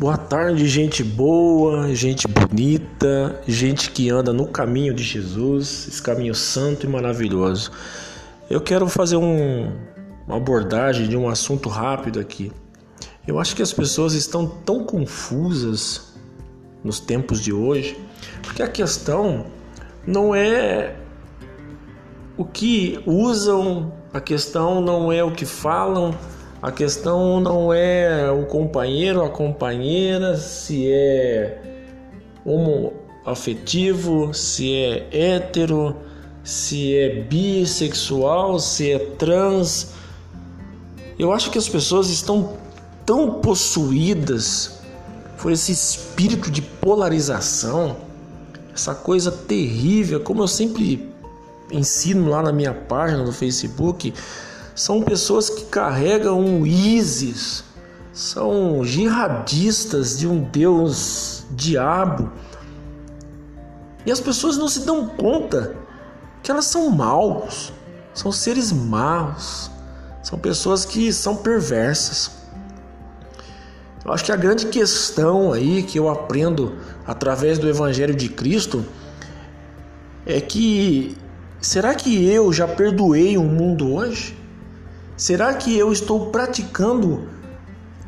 Boa tarde, gente boa, gente bonita, gente que anda no caminho de Jesus, esse caminho santo e maravilhoso. Eu quero fazer um, uma abordagem de um assunto rápido aqui. Eu acho que as pessoas estão tão confusas nos tempos de hoje, porque a questão não é o que usam, a questão não é o que falam, a questão não é o companheiro, a companheira, se é homoafetivo, se é hétero, se é bissexual, se é trans. Eu acho que as pessoas estão tão possuídas por esse espírito de polarização, essa coisa terrível, como eu sempre ensino lá na minha página do Facebook são pessoas que carregam um ISIS, são jihadistas de um Deus diabo. E as pessoas não se dão conta que elas são maus, são seres maus, são pessoas que são perversas. Eu acho que a grande questão aí que eu aprendo através do Evangelho de Cristo é que será que eu já perdoei o mundo hoje? Será que eu estou praticando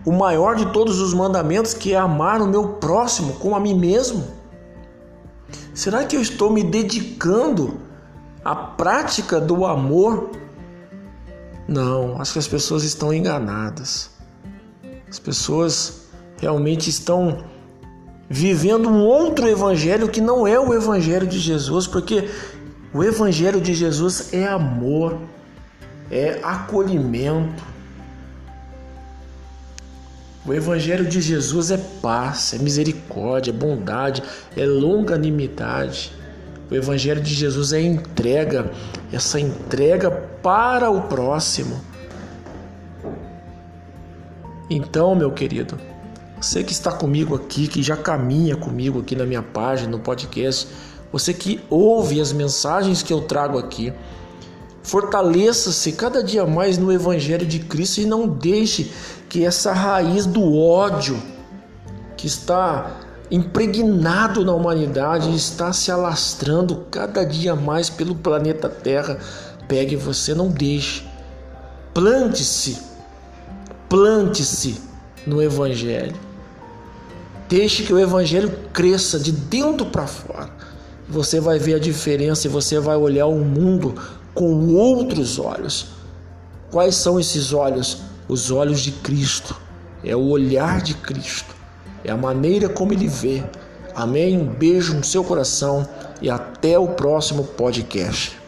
o maior de todos os mandamentos, que é amar o meu próximo como a mim mesmo? Será que eu estou me dedicando à prática do amor? Não, acho que as pessoas estão enganadas. As pessoas realmente estão vivendo um outro evangelho que não é o evangelho de Jesus, porque o evangelho de Jesus é amor é acolhimento. O Evangelho de Jesus é paz, é misericórdia, é bondade, é longanimidade. O Evangelho de Jesus é entrega, essa entrega para o próximo. Então, meu querido, você que está comigo aqui, que já caminha comigo aqui na minha página, no podcast, você que ouve as mensagens que eu trago aqui, Fortaleça-se cada dia mais no Evangelho de Cristo e não deixe que essa raiz do ódio que está impregnado na humanidade está se alastrando cada dia mais pelo planeta Terra pegue você, não deixe. Plante-se, plante-se no Evangelho. Deixe que o Evangelho cresça de dentro para fora. Você vai ver a diferença e você vai olhar o mundo com outros olhos. Quais são esses olhos? Os olhos de Cristo. É o olhar de Cristo. É a maneira como ele vê. Amém? Um beijo no seu coração e até o próximo podcast.